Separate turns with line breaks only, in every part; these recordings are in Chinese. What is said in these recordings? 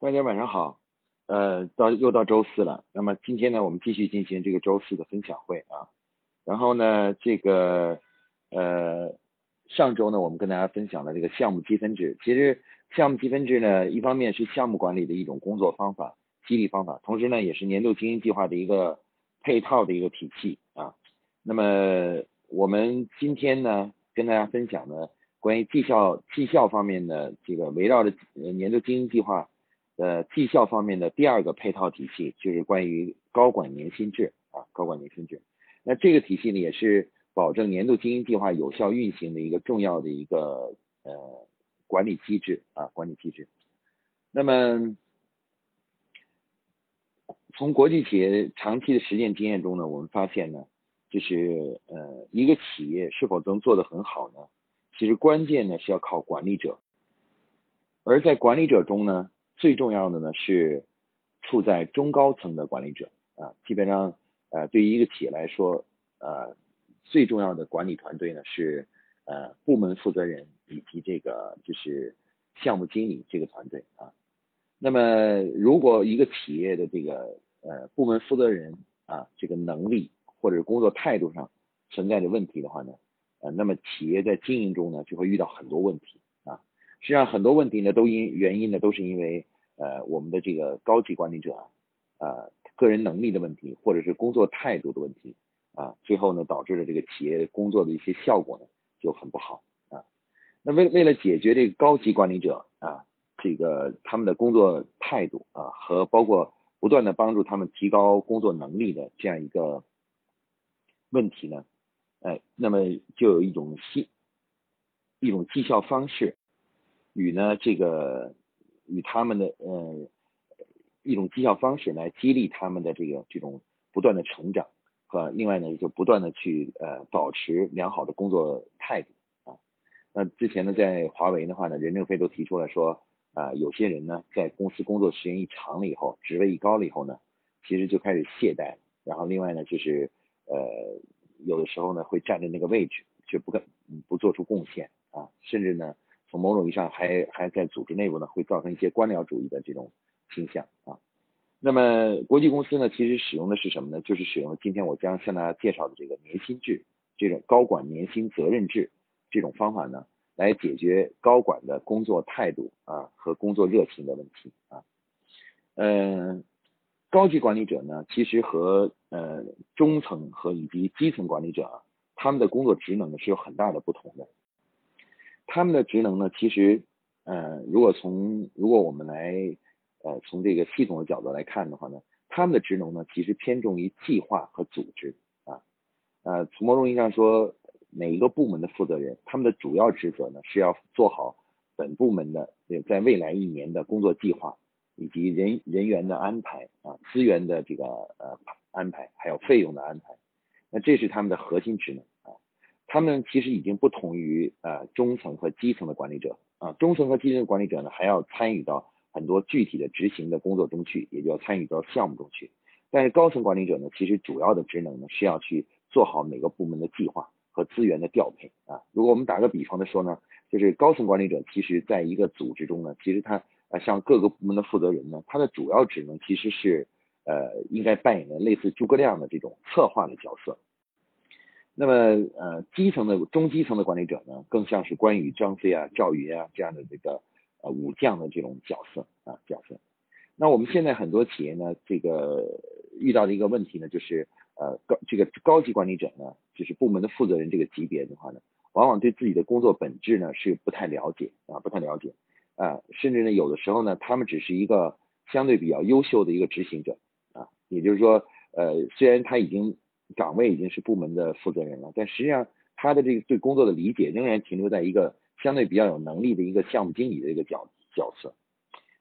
大家晚上好，呃，到又到周四了。那么今天呢，我们继续进行这个周四的分享会啊。然后呢，这个呃，上周呢，我们跟大家分享了这个项目积分制。其实项目积分制呢，一方面是项目管理的一种工作方法、激励方法，同时呢，也是年度经营计划的一个配套的一个体系啊。那么我们今天呢，跟大家分享呢，关于绩效绩效方面的这个围绕着年度经营计划。呃，绩效方面的第二个配套体系就是关于高管年薪制啊，高管年薪制。那这个体系呢，也是保证年度经营计划有效运行的一个重要的一个呃管理机制啊，管理机制。那么从国际企业长期的实践经验中呢，我们发现呢，就是呃一个企业是否能做得很好呢，其实关键呢是要靠管理者，而在管理者中呢。最重要的呢是处在中高层的管理者啊，基本上呃对于一个企业来说，呃最重要的管理团队呢是呃部门负责人以及这个就是项目经理这个团队啊。那么如果一个企业的这个呃部门负责人啊这个能力或者工作态度上存在着问题的话呢，呃那么企业在经营中呢就会遇到很多问题。实际上很多问题呢，都因原因呢，都是因为呃我们的这个高级管理者啊，个人能力的问题，或者是工作态度的问题啊，最后呢导致了这个企业工作的一些效果呢就很不好啊。那为为了解决这个高级管理者啊这个他们的工作态度啊和包括不断的帮助他们提高工作能力的这样一个问题呢，哎，那么就有一种新一种绩效方式。与呢这个与他们的呃一种绩效方式来激励他们的这个这种不断的成长和另外呢就不断的去呃保持良好的工作态度啊。那之前呢在华为的话呢，任正非都提出了说啊有些人呢在公司工作时间一长了以后，职位一高了以后呢，其实就开始懈怠，然后另外呢就是呃有的时候呢会站在那个位置却不不做出贡献啊，甚至呢。从某种意义上，还还在组织内部呢，会造成一些官僚主义的这种倾向啊。那么国际公司呢，其实使用的是什么呢？就是使用今天我将向大家介绍的这个年薪制，这种高管年薪责任制这种方法呢，来解决高管的工作态度啊和工作热情的问题啊。嗯，高级管理者呢，其实和呃中层和以及基层管理者啊，他们的工作职能呢是有很大的不同的。他们的职能呢，其实，呃，如果从如果我们来，呃，从这个系统的角度来看的话呢，他们的职能呢，其实偏重于计划和组织啊，呃，从某种意义上说，每一个部门的负责人，他们的主要职责呢，是要做好本部门的在未来一年的工作计划，以及人人员的安排啊，资源的这个呃安排，还有费用的安排，那这是他们的核心职能。他们其实已经不同于呃中层和基层的管理者啊，中层和基层管理者呢还要参与到很多具体的执行的工作中去，也就要参与到项目中去。但是高层管理者呢，其实主要的职能呢是要去做好每个部门的计划和资源的调配啊。如果我们打个比方的说呢，就是高层管理者其实在一个组织中呢，其实他呃像各个部门的负责人呢，他的主要职能其实是呃应该扮演的类似诸葛亮的这种策划的角色。那么，呃，基层的中基层的管理者呢，更像是关羽、张飞啊、赵云啊这样的这个呃武将的这种角色啊角色。那我们现在很多企业呢，这个遇到的一个问题呢，就是呃高这个高级管理者呢，就是部门的负责人这个级别的话呢，往往对自己的工作本质呢是不太了解啊，不太了解啊，甚至呢有的时候呢，他们只是一个相对比较优秀的一个执行者啊，也就是说，呃，虽然他已经岗位已经是部门的负责人了，但实际上他的这个对工作的理解仍然停留在一个相对比较有能力的一个项目经理的一个角角色。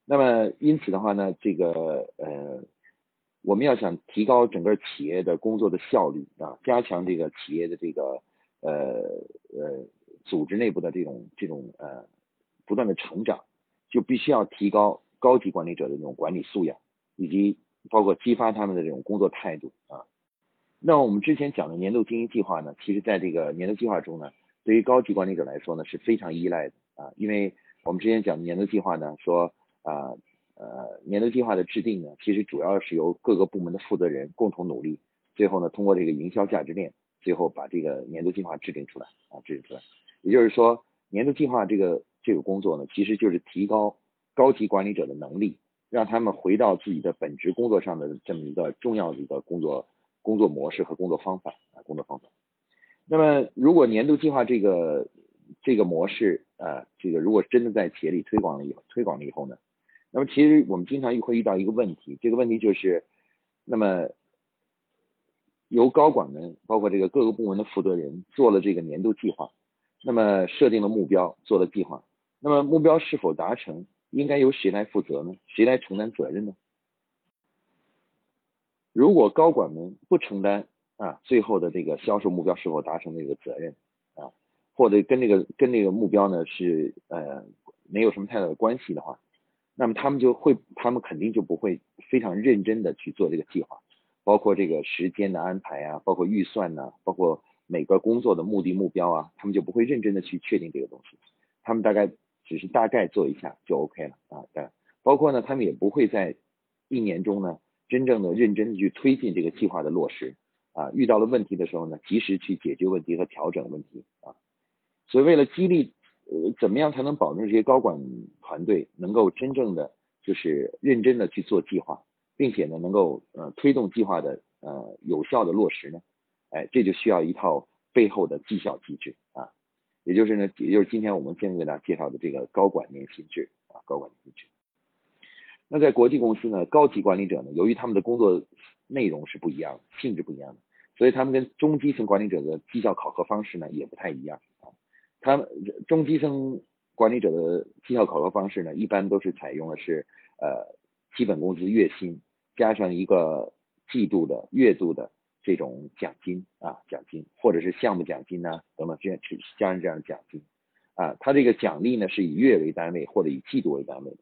那么因此的话呢，这个呃，我们要想提高整个企业的工作的效率啊，加强这个企业的这个呃呃组织内部的这种这种呃不断的成长，就必须要提高高级管理者的这种管理素养，以及包括激发他们的这种工作态度啊。那我们之前讲的年度经营计划呢，其实在这个年度计划中呢，对于高级管理者来说呢是非常依赖的啊，因为我们之前讲的年度计划呢说啊，呃年度计划的制定呢，其实主要是由各个部门的负责人共同努力，最后呢通过这个营销价值链，最后把这个年度计划制定出来啊，制定出来。也就是说，年度计划这个这个工作呢，其实就是提高高级管理者的能力，让他们回到自己的本职工作上的这么一个重要的一个工作工作模式和工作方法啊，工作方法。那么，如果年度计划这个这个模式啊，这个如果真的在企业里推广了以后，推广了以后呢，那么其实我们经常会遇到一个问题，这个问题就是，那么由高管们，包括这个各个部门的负责人做了这个年度计划，那么设定了目标，做了计划，那么目标是否达成，应该由谁来负责呢？谁来承担责任呢？如果高管们不承担，啊，最后的这个销售目标是否达成的一个责任啊，或者跟这个跟这个目标呢是呃没有什么太大的关系的话，那么他们就会他们肯定就不会非常认真的去做这个计划，包括这个时间的安排啊，包括预算呢，包括每个工作的目的目标啊，他们就不会认真的去确定这个东西，他们大概只是大概做一下就 OK 了啊，对，包括呢他们也不会在一年中呢真正的认真的去推进这个计划的落实。啊，遇到了问题的时候呢，及时去解决问题和调整问题啊。所以为了激励，呃，怎么样才能保证这些高管团队能够真正的就是认真的去做计划，并且呢，能够呃推动计划的呃有效的落实呢？哎，这就需要一套背后的绩效机制啊，也就是呢，也就是今天我们先给大家介绍的这个高管年薪制啊，高管年薪制。那在国际公司呢，高级管理者呢，由于他们的工作内容是不一样的，性质不一样的。所以他们跟中基层管理者的绩效考核方式呢也不太一样啊。他们中基层管理者的绩效考核方式呢，一般都是采用的是呃基本工资月薪加上一个季度的月度的这种奖金啊奖金，或者是项目奖金呢等等这样加上这样的奖金啊。他这个奖励呢是以月为单位或者以季度为单位的。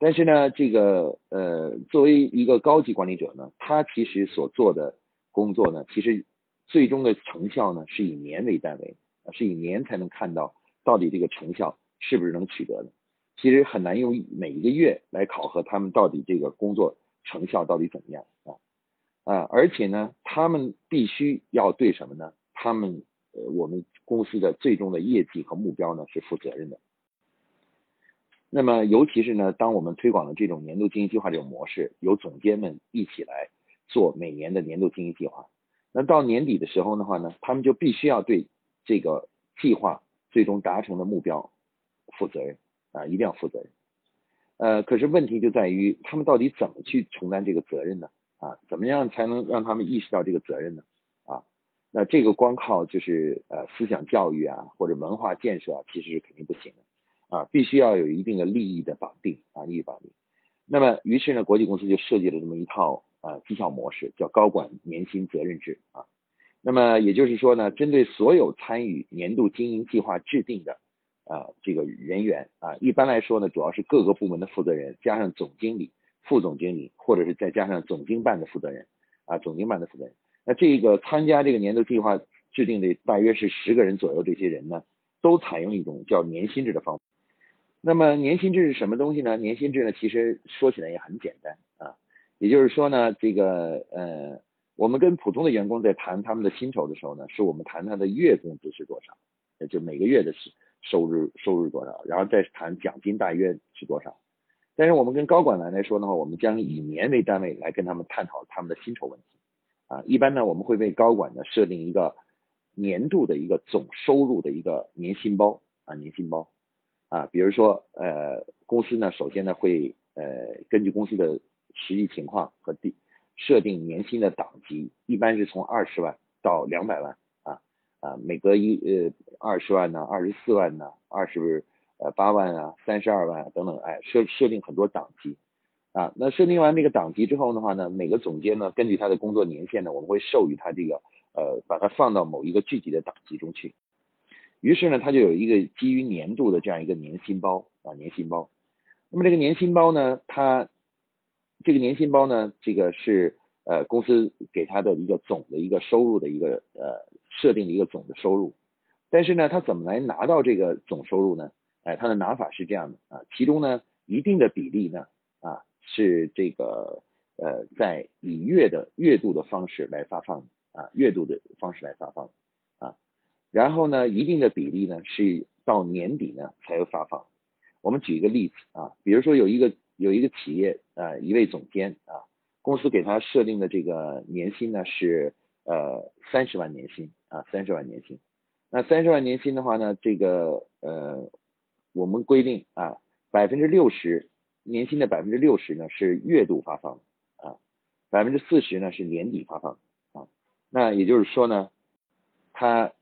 但是呢，这个呃作为一个高级管理者呢，他其实所做的。工作呢，其实最终的成效呢是以年为单位，是以年才能看到到底这个成效是不是能取得的。其实很难用每一个月来考核他们到底这个工作成效到底怎么样啊啊！而且呢，他们必须要对什么呢？他们呃，我们公司的最终的业绩和目标呢是负责任的。那么，尤其是呢，当我们推广了这种年度经营计划这种模式，由总监们一起来。做每年的年度经营计划，那到年底的时候的话呢，他们就必须要对这个计划最终达成的目标负责任啊，一定要负责任。呃，可是问题就在于他们到底怎么去承担这个责任呢？啊，怎么样才能让他们意识到这个责任呢？啊，那这个光靠就是呃思想教育啊或者文化建设啊，其实是肯定不行的啊，必须要有一定的利益的绑定啊，利益绑定。那么于是呢，国际公司就设计了这么一套。啊，绩效模式叫高管年薪责任制啊。那么也就是说呢，针对所有参与年度经营计划制定的啊这个人员啊，一般来说呢，主要是各个部门的负责人，加上总经理、副总经理，或者是再加上总经办的负责人啊，总经办的负责人。那这个参加这个年度计划制定的大约是十个人左右，这些人呢，都采用一种叫年薪制的方法。那么年薪制是什么东西呢？年薪制呢，其实说起来也很简单啊。也就是说呢，这个呃，我们跟普通的员工在谈他们的薪酬的时候呢，是我们谈他的月工资是多少，就每个月的收入收入多少，然后再谈奖金大约是多少。但是我们跟高管来来说的话，我们将以年为单位来跟他们探讨他们的薪酬问题啊。一般呢，我们会为高管呢设定一个年度的一个总收入的一个年薪包啊，年薪包啊。比如说呃，公司呢首先呢会呃根据公司的实际情况和定设定年薪的档级，一般是从二十万到两百万啊啊，每隔一呃二十万呢，二十四万呢，二十呃八万啊，三十二万等等，哎设设定很多档级啊。那设定完这个档级之后的话呢，每个总监呢根据他的工作年限呢，我们会授予他这个呃把它放到某一个具体的档级中去。于是呢，他就有一个基于年度的这样一个年薪包啊年薪包。那么这个年薪包呢，它这个年薪包呢，这个是呃公司给他的一个总的一个收入的一个呃设定的一个总的收入，但是呢，他怎么来拿到这个总收入呢？哎，他的拿法是这样的啊，其中呢一定的比例呢啊是这个呃在以月的月度的方式来发放啊，月度的方式来发放，然后呢，一定的比例呢是到年底呢才有发放。我们举一个例子啊，比如说有一个有一个企业啊，一位总监啊，公司给他设定的这个年薪呢是呃三十万年薪啊，三十万年薪。那三十万年薪的话呢，这个呃，我们规定啊，百分之六十年薪的百分之六十呢是月度发放啊，百分之四十呢是年底发放啊。那也就是说呢，他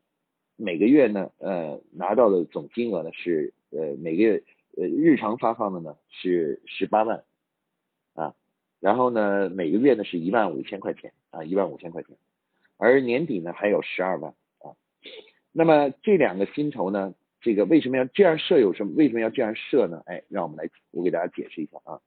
每个月呢，呃，拿到的总金额呢是呃每个月呃日常发放的呢是十八万啊，然后呢每个月呢是一万五千块钱啊，一万五千块钱，而年底呢还有十二万。啊那么这两个薪酬呢，这个为什么要这样设？有什么为什么要这样设呢？哎，让我们来，我给大家解释一下啊。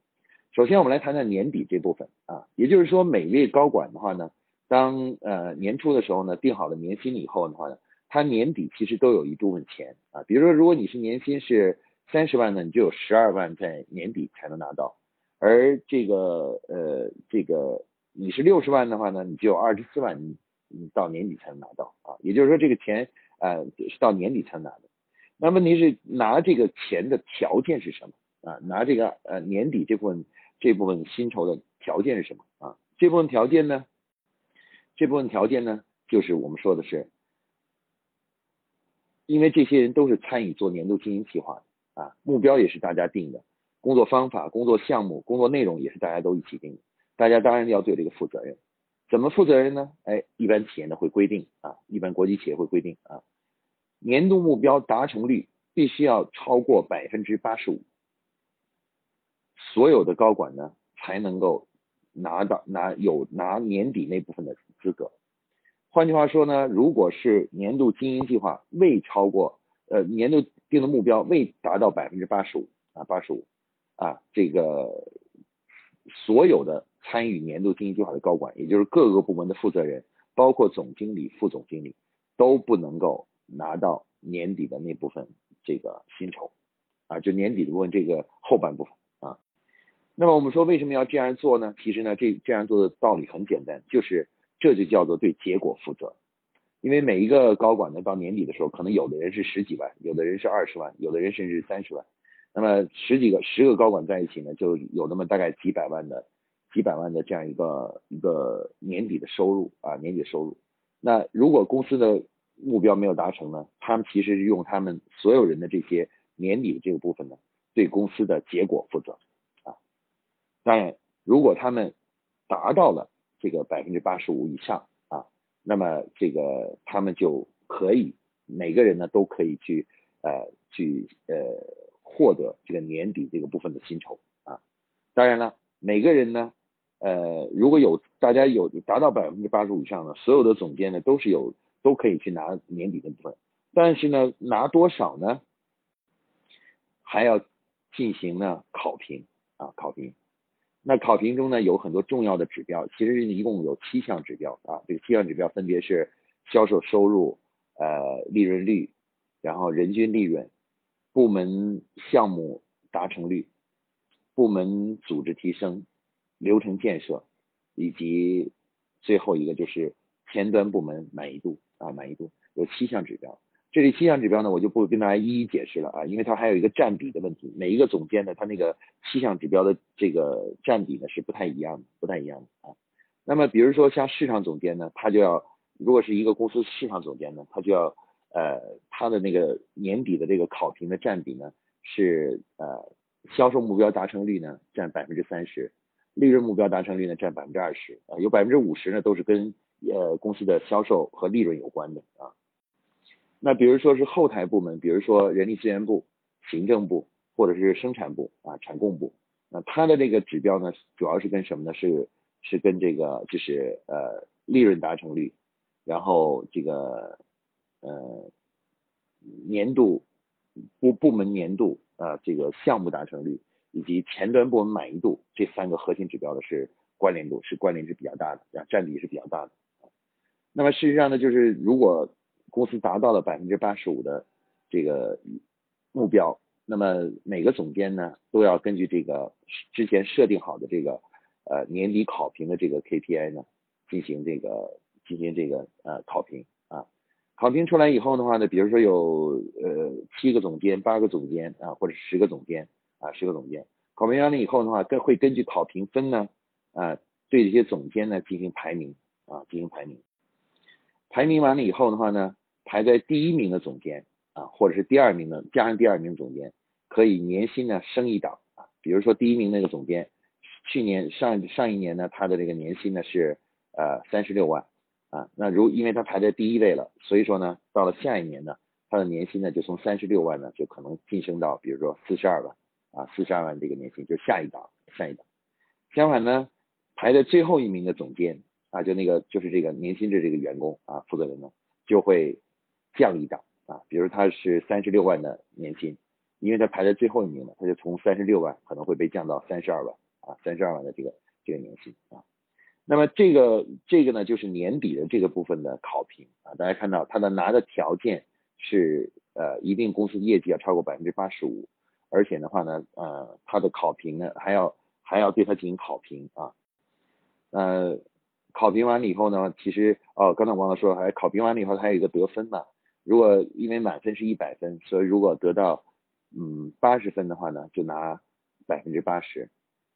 首先，我们来谈谈年底这部分啊，也就是说，每位高管的话呢，当呃年初的时候呢，定好了年薪以后的话呢，他年底其实都有一部分钱啊。比如说，如果你是年薪是三十万呢，你就有十二万在年底才能拿到；而这个呃这个你是六十万的话呢，你就有二十四万，你你到年底才能拿到啊。也就是说，这个钱。呃，是到年底才拿的。那问题是拿这个钱的条件是什么啊？拿这个呃年底这部分这部分薪酬的条件是什么啊？这部分条件呢？这部分条件呢，就是我们说的是，因为这些人都是参与做年度经营计划的啊，目标也是大家定的，工作方法、工作项目、工作内容也是大家都一起定的，大家当然要对这个负责任。怎么负责任呢？哎，一般企业呢会规定啊，一般国际企业会规定啊。年度目标达成率必须要超过百分之八十五，所有的高管呢才能够拿到拿有拿年底那部分的资格。换句话说呢，如果是年度经营计划未超过呃年度定的目标未达到百分之八十五啊八十五啊这个所有的参与年度经营计划的高管，也就是各个部门的负责人，包括总经理、副总经理都不能够。拿到年底的那部分这个薪酬啊，就年底的部分这个后半部分啊。那么我们说为什么要这样做呢？其实呢，这这样做的道理很简单，就是这就叫做对结果负责。因为每一个高管呢，到年底的时候，可能有的人是十几万，有的人是二十万，有的人甚至三十万。那么十几个、十个高管在一起呢，就有那么大概几百万的、几百万的这样一个一个年底的收入啊，年底收入。那如果公司的目标没有达成呢，他们其实是用他们所有人的这些年底的这个部分呢，对公司的结果负责啊。当然，如果他们达到了这个百分之八十五以上啊，那么这个他们就可以每个人呢都可以去呃去呃获得这个年底这个部分的薪酬啊。当然了，每个人呢呃如果有大家有达到百分之八十五以上的所有的总监呢都是有。都可以去拿年底的部分，但是呢，拿多少呢？还要进行呢考评啊，考评。那考评中呢有很多重要的指标，其实一共有七项指标啊。这个七项指标分别是销售收入、呃利润率，然后人均利润、部门项目达成率、部门组织提升、流程建设，以及最后一个就是前端部门满意度。啊，满意度有七项指标，这里七项指标呢，我就不跟大家一一解释了啊，因为它还有一个占比的问题，每一个总监呢，他那个七项指标的这个占比呢是不太一样的，不太一样的啊。那么比如说像市场总监呢，他就要，如果是一个公司市场总监呢，他就要呃，他的那个年底的这个考评的占比呢是呃，销售目标达成率呢占百分之三十，利润目标达成率呢占百分之二十啊，有百分之五十呢都是跟呃，公司的销售和利润有关的啊。那比如说是后台部门，比如说人力资源部、行政部或者是生产部啊、产供部，那它的这个指标呢，主要是跟什么呢？是是跟这个就是呃利润达成率，然后这个呃年度部部门年度啊这个项目达成率以及前端部门满意度这三个核心指标的是关联度，是关联是比较大的，啊占比是比较大的。那么事实上呢，就是如果公司达到了百分之八十五的这个目标那么每个总监呢，都要根据这个之前设定好的这个呃年底考评的这个 KPI 呢，进行这个进行这个呃考评啊。考评出来以后的话呢，比如说有呃七个总监、八个总监啊，或者十个总监啊，十个总监。考评完了以后的话，根会根据考评分呢啊，对这些总监呢进行排名啊，进行排名。排名完了以后的话呢，排在第一名的总监。啊，或者是第二名的，加上第二名总监，可以年薪呢升一档啊。比如说第一名那个总监，去年上上一年呢，他的这个年薪呢是呃三十六万啊。那如因为他排在第一位了，所以说呢，到了下一年呢，他的年薪呢就从三十六万呢就可能晋升到比如说四十二万啊，四十二万这个年薪就下一档下一档。相反呢，排在最后一名的总监啊，就那个就是这个年薪制这个员工啊，负责人呢就会降一档。啊，比如他是三十六万的年薪，因为他排在最后一名了，他就从三十六万可能会被降到三十二万啊，三十二万的这个这个年薪啊。那么这个这个呢，就是年底的这个部分的考评啊，大家看到他的拿的条件是呃，一定公司业绩要超过百分之八十五，而且的话呢，呃，他的考评呢还要还要对他进行考评啊，呃，考评完了以后呢，其实哦，刚才忘了说，还考评完了以后，还有一个得分嘛。如果因为满分是一百分，所以如果得到嗯八十分的话呢，就拿百分之八十；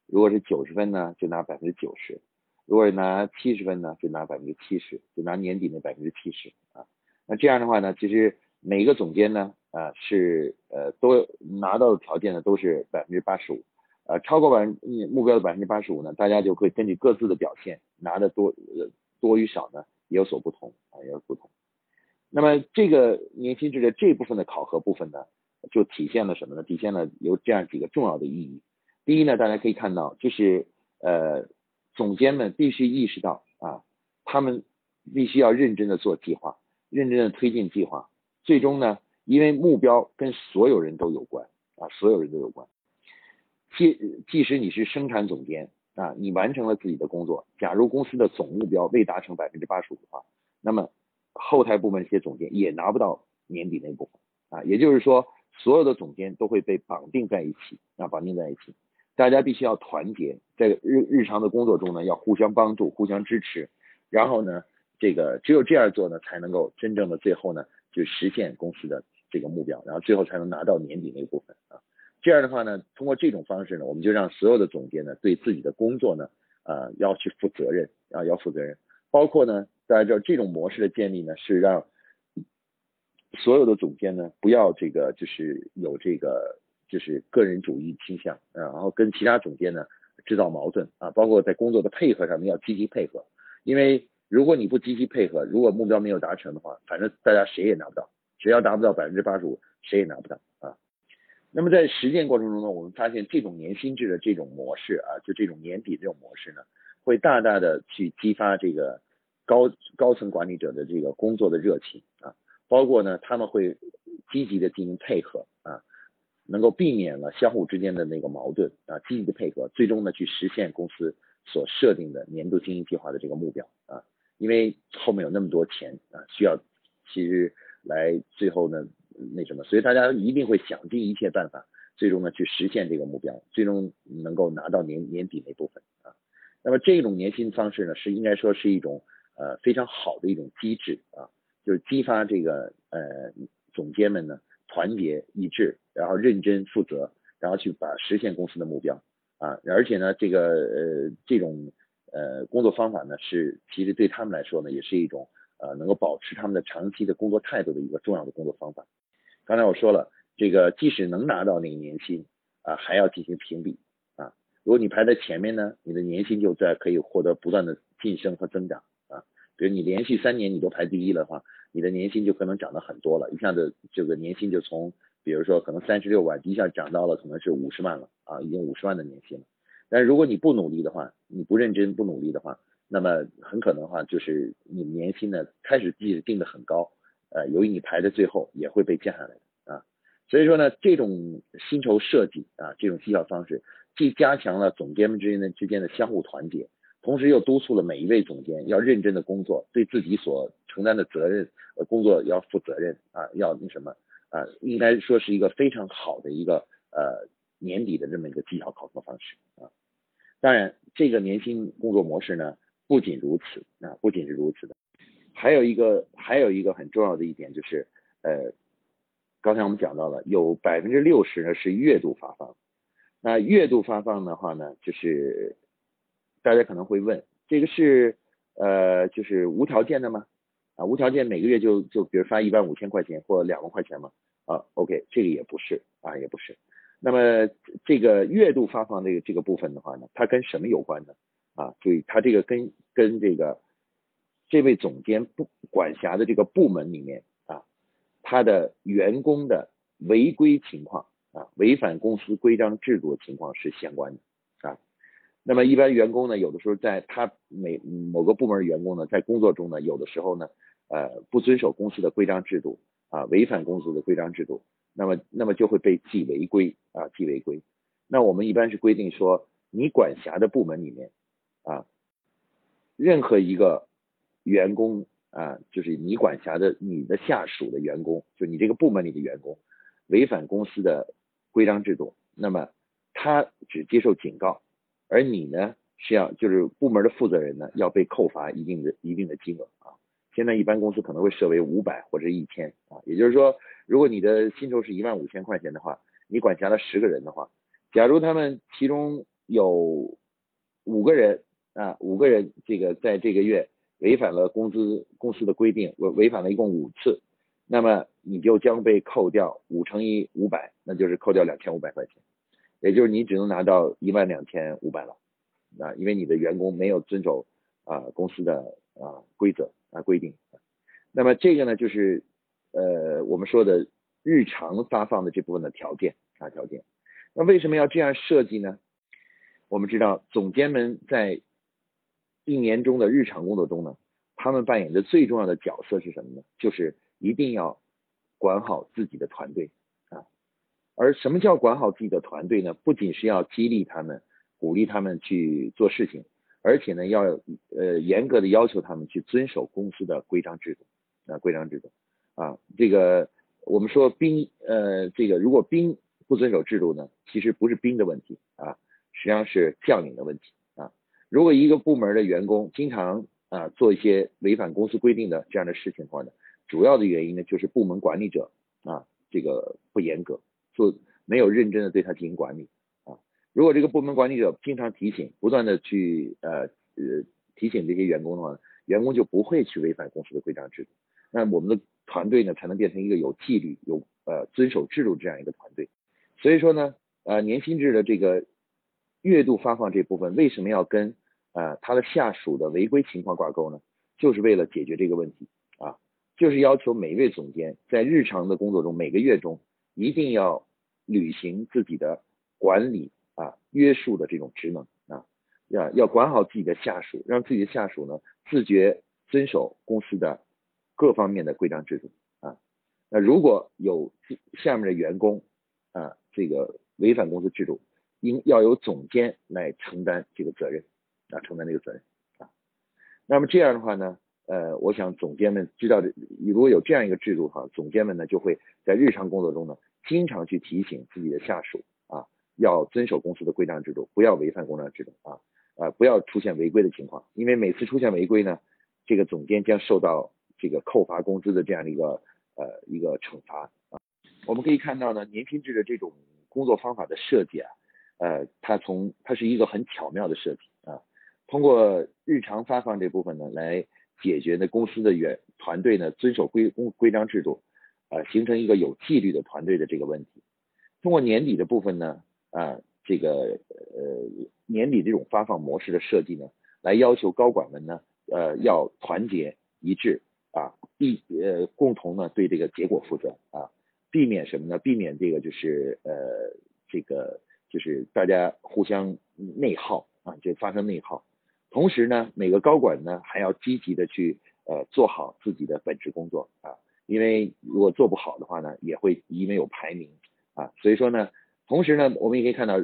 如果是九十分呢，就拿百分之九十；如果拿七十分呢，就拿百分之七十，就拿年底的百分之七十啊。那这样的话呢，其实每个总监呢啊是呃都拿到的条件呢都是百分之八十五，呃超过百分目标的百分之八十五呢，大家就会根据各自的表现拿的多呃多与少呢也有所不同啊，也有不同。那么这个年薪制的这部分的考核部分呢，就体现了什么呢？体现了有这样几个重要的意义。第一呢，大家可以看到，就是呃，总监们必须意识到啊，他们必须要认真的做计划，认真的推进计划。最终呢，因为目标跟所有人都有关啊，所有人都有关。即即使你是生产总监啊，你完成了自己的工作，假如公司的总目标未达成百分之八十五的话，那么后台部门这些总监也拿不到年底那部分啊，也就是说，所有的总监都会被绑定在一起啊，绑定在一起。大家必须要团结，在日日常的工作中呢，要互相帮助、互相支持。然后呢，这个只有这样做呢，才能够真正的最后呢，就实现公司的这个目标，然后最后才能拿到年底那部分啊。这样的话呢，通过这种方式呢，我们就让所有的总监呢，对自己的工作呢，呃，要去负责任啊，要负责任，包括呢。大家知道这种模式的建立呢，是让所有的总监呢不要这个就是有这个就是个人主义倾向啊，然后跟其他总监呢制造矛盾啊，包括在工作的配合上面要积极配合，因为如果你不积极配合，如果目标没有达成的话，反正大家谁也拿不到，只要达不到百分之八十五，谁也拿不到啊。那么在实践过程中呢，我们发现这种年薪制的这种模式啊，就这种年底这种模式呢，会大大的去激发这个。高高层管理者的这个工作的热情啊，包括呢，他们会积极的进行配合啊，能够避免了相互之间的那个矛盾啊，积极的配合，最终呢去实现公司所设定的年度经营计划的这个目标啊，因为后面有那么多钱啊，需要其实来最后呢那什么，所以大家一定会想尽一切办法，最终呢去实现这个目标，最终能够拿到年年底那部分啊。那么这种年薪方式呢，是应该说是一种。呃，非常好的一种机制啊，就是激发这个呃总监们呢团结一致，然后认真负责，然后去把实现公司的目标啊，而且呢，这个呃这种呃工作方法呢是其实对他们来说呢也是一种呃能够保持他们的长期的工作态度的一个重要的工作方法。刚才我说了，这个即使能拿到那个年薪啊，还要进行评比啊，如果你排在前面呢，你的年薪就在可以获得不断的晋升和增长。比如你连续三年你都排第一的话，你的年薪就可能涨得很多了，一下子这个年薪就从，比如说可能三十六万，一下涨到了可能是五十万了啊，已经五十万的年薪了。但如果你不努力的话，你不认真不努力的话，那么很可能的话就是你年薪呢开始自己定的很高，呃，由于你排在最后也会被降下来的啊。所以说呢，这种薪酬设计啊，这种绩效方式，既加强了总监们之间的之间的相互团结。同时又督促了每一位总监要认真的工作，对自己所承担的责任呃工作要负责任啊，要那什么呃，应该说是一个非常好的一个呃年底的这么一个绩效考核方式啊。当然，这个年薪工作模式呢，不仅如此啊，不仅是如此的，还有一个还有一个很重要的一点就是，呃，刚才我们讲到了，有百分之六十呢是月度发放，那月度发放的话呢，就是大家可能会问，这个是呃就是无条件的吗？啊，无条件每个月就就比如发一万五千块钱或两万块钱嘛？啊，OK，这个也不是啊，也不是。那么这个月度发放这个这个部分的话呢，它跟什么有关呢？啊，注意，它这个跟跟这个这位总监不管辖的这个部门里面啊，他的员工的违规情况啊，违反公司规章制度的情况是相关的。那么一般员工呢，有的时候在他每某个部门员工呢，在工作中呢，有的时候呢，呃，不遵守公司的规章制度啊，违反公司的规章制度，那么那么就会被记违规啊，记违规。那我们一般是规定说，你管辖的部门里面啊，任何一个员工啊，就是你管辖的你的下属的员工，就你这个部门里的员工，违反公司的规章制度，那么他只接受警告。而你呢，是要就是部门的负责人呢，要被扣罚一定的一定的金额啊。现在一般公司可能会设为五百或者一千啊。也就是说，如果你的薪酬是一万五千块钱的话，你管辖了十个人的话，假如他们其中有五个人啊，五个人这个在这个月违反了公司公司的规定，违违反了一共五次，那么你就将被扣掉五乘以五百，那就是扣掉两千五百块钱。也就是你只能拿到一万两千五百了，啊，因为你的员工没有遵守啊公司的啊规则啊规定，那么这个呢就是呃我们说的日常发放的这部分的条件啊条件，那为什么要这样设计呢？我们知道总监们在一年中的日常工作中呢，他们扮演的最重要的角色是什么呢？就是一定要管好自己的团队。而什么叫管好自己的团队呢？不仅是要激励他们、鼓励他们去做事情，而且呢，要呃严格的要求他们去遵守公司的规章制度啊，规章制度啊。这个我们说兵呃，这个如果兵不遵守制度呢，其实不是兵的问题啊，实际上是将领的问题啊。如果一个部门的员工经常啊做一些违反公司规定的这样的事情的话呢，主要的原因呢就是部门管理者啊这个不严格。做没有认真的对他进行管理啊！如果这个部门管理者经常提醒，不断的去呃呃提醒这些员工的话，员工就不会去违反公司的规章制度，那我们的团队呢才能变成一个有纪律、有呃遵守制度这样一个团队。所以说呢，呃年薪制的这个月度发放这部分为什么要跟呃他的下属的违规情况挂钩呢？就是为了解决这个问题啊，就是要求每位总监在日常的工作中每个月中一定要。履行自己的管理啊约束的这种职能啊，要要管好自己的下属，让自己的下属呢自觉遵守公司的各方面的规章制度啊。那如果有下面的员工啊这个违反公司制度，应要由总监来承担这个责任啊，承担这个责任啊。那么这样的话呢，呃，我想总监们知道的，如果有这样一个制度哈，总监们呢就会在日常工作中呢。经常去提醒自己的下属啊，要遵守公司的规章制度，不要违反公章制度啊啊，不要出现违规的情况。因为每次出现违规呢，这个总监将受到这个扣罚工资的这样的一个呃一个惩罚啊。我们可以看到呢，年薪制的这种工作方法的设计啊，呃，它从它是一个很巧妙的设计啊，通过日常发放这部分呢，来解决呢公司的员团队呢遵守规公规章制度。呃，形成一个有纪律的团队的这个问题，通过年底的部分呢，啊，这个呃年底这种发放模式的设计呢，来要求高管们呢，呃，要团结一致啊，一呃共同呢对这个结果负责啊，避免什么呢？避免这个就是呃这个就是大家互相内耗啊，就发生内耗。同时呢，每个高管呢还要积极的去呃做好自己的本职工作啊。因为如果做不好的话呢，也会因为有排名啊，所以说呢，同时呢，我们也可以看到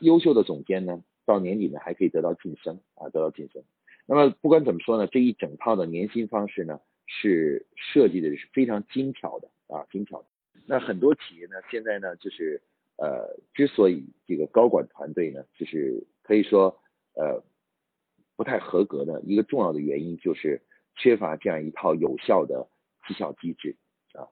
优秀的总监呢，到年底呢还可以得到晋升啊，得到晋升。那么不管怎么说呢，这一整套的年薪方式呢，是设计的是非常精巧的啊，精巧的。那很多企业呢，现在呢，就是呃，之所以这个高管团队呢，就是可以说呃不太合格的一个重要的原因，就是缺乏这样一套有效的绩效机制啊。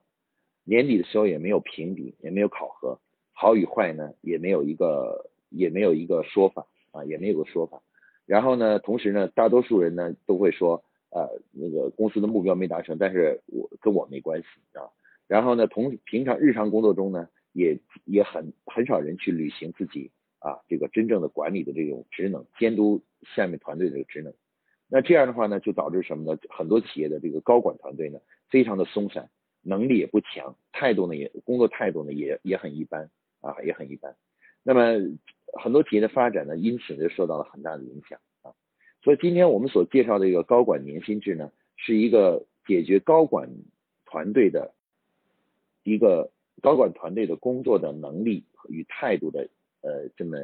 年底的时候也没有评比，也没有考核，好与坏呢，也没有一个也没有一个说法啊，也没有个说法。然后呢，同时呢，大多数人呢都会说，呃，那个公司的目标没达成，但是我跟我没关系啊。然后呢，同平常日常工作中呢，也也很很少人去履行自己啊这个真正的管理的这种职能，监督下面团队的职能。那这样的话呢，就导致什么呢？很多企业的这个高管团队呢，非常的松散，能力也不强，态度呢也工作态度呢也也很一般啊，也很一般。那么很多企业的发展呢，因此就受到了很大的影响啊。所以今天我们所介绍的一个高管年薪制呢，是一个解决高管团队的。一个高管团队的工作的能力与态度的呃这么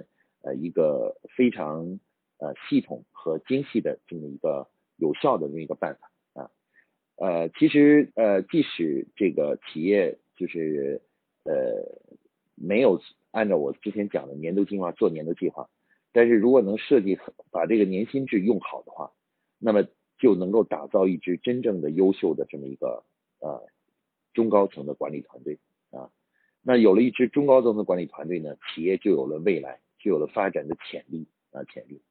呃一个非常呃系统和精细的这么一个有效的这么一个办法呃其实呃即使这个企业就是呃没有按照我之前讲的年度计划做年度计划，但是如果能设计把这个年薪制用好的话，那么就能够打造一支真正的优秀的这么一个呃。中高层的管理团队啊，那有了一支中高层的管理团队呢，企业就有了未来，就有了发展的潜力啊，潜力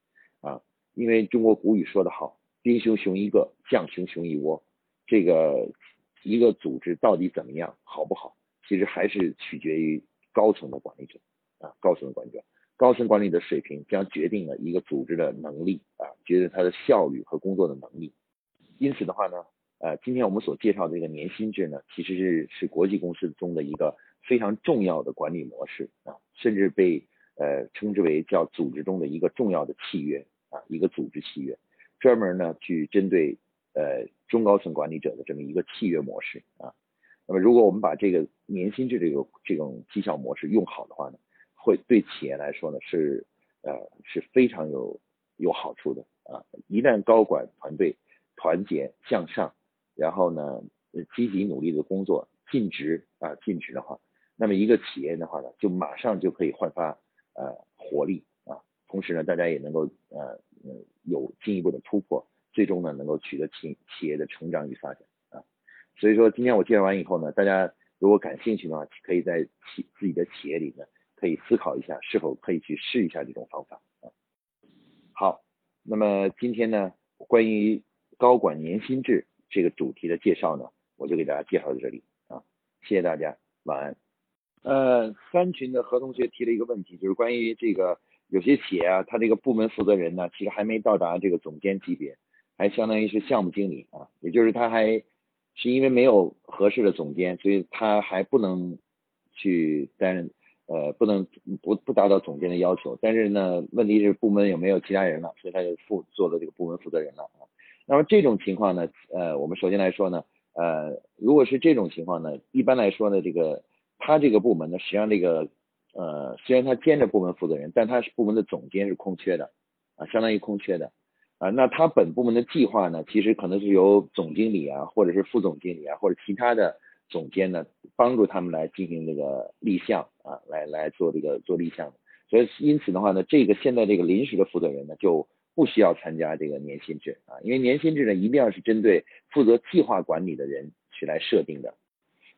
啊，因为中国古语说得好，兵熊熊一个，将熊熊一窝。这个一个组织到底怎么样，好不好，其实还是取决于高层的管理者啊，高层的管理者，高层管理的水平将决定了一个组织的能力啊，决定它的效率和工作的能力。因此的话呢。呃，今天我们所介绍的这个年薪制呢，其实是是国际公司中的一个非常重要的管理模式啊，甚至被呃称之为叫组织中的一个重要的契约啊，一个组织契约，专门呢去针对呃中高层管理者的这么一个契约模式啊。那么如果我们把这个年薪制这个这种绩效模式用好的话呢，会对企业来说呢是呃是非常有有好处的啊。一旦高管团队团结向上。然后呢，积极努力的工作，尽职啊，尽职的话，那么一个企业的话呢，就马上就可以焕发呃活力啊，同时呢，大家也能够呃有进一步的突破，最终呢，能够取得企企业的成长与发展啊。所以说，今天我介绍完以后呢，大家如果感兴趣的话，可以在企自己的企业里呢，可以思考一下，是否可以去试一下这种方法啊。好，那么今天呢，关于高管年薪制。这个主题的介绍呢，我就给大家介绍到这里啊，谢谢大家，晚安。呃，三群的何同学提了一个问题，就是关于这个有些企业啊，他这个部门负责人呢，其实还没到达这个总监级别，还相当于是项目经理啊，也就是他还是因为没有合适的总监，所以他还不能去担任，呃，不能不不达到总监的要求。但是呢，问题是部门有没有其他人了，所以他就负做了这个部门负责人了啊。那么这种情况呢，呃，我们首先来说呢，呃，如果是这种情况呢，一般来说呢，这个他这个部门呢，实际上这个，呃，虽然他兼着部门负责人，但他是部门的总监是空缺的，啊，相当于空缺的，啊，那他本部门的计划呢，其实可能是由总经理啊，或者是副总经理啊，或者其他的总监呢，帮助他们来进行这个立项啊，来来做这个做立项，所以因此的话呢，这个现在这个临时的负责人呢，就。不需要参加这个年薪制啊，因为年薪制呢，一定要是针对负责计划管理的人去来设定的。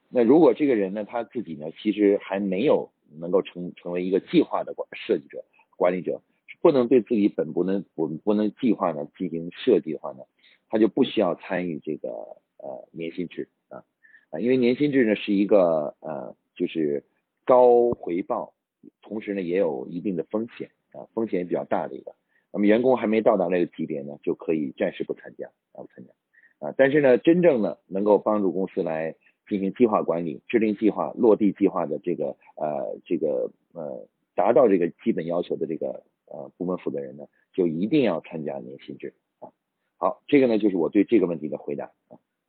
那如果这个人呢，他自己呢，其实还没有能够成成为一个计划的管设计者、管理者，不能对自己本不能不不能计划呢进行设计的话呢，他就不需要参与这个呃年薪制啊啊，因为年薪制呢是一个呃就是高回报，同时呢也有一定的风险啊，风险也比较大的一个。那么员工还没到达那个级别呢，就可以暂时不参加啊，不参加啊。但是呢，真正的能够帮助公司来进行计划管理、制定计划、落地计划的这个呃这个呃达到这个基本要求的这个呃部门负责人呢，就一定要参加年薪制啊。好，这个呢就是我对这个问题的回答啊。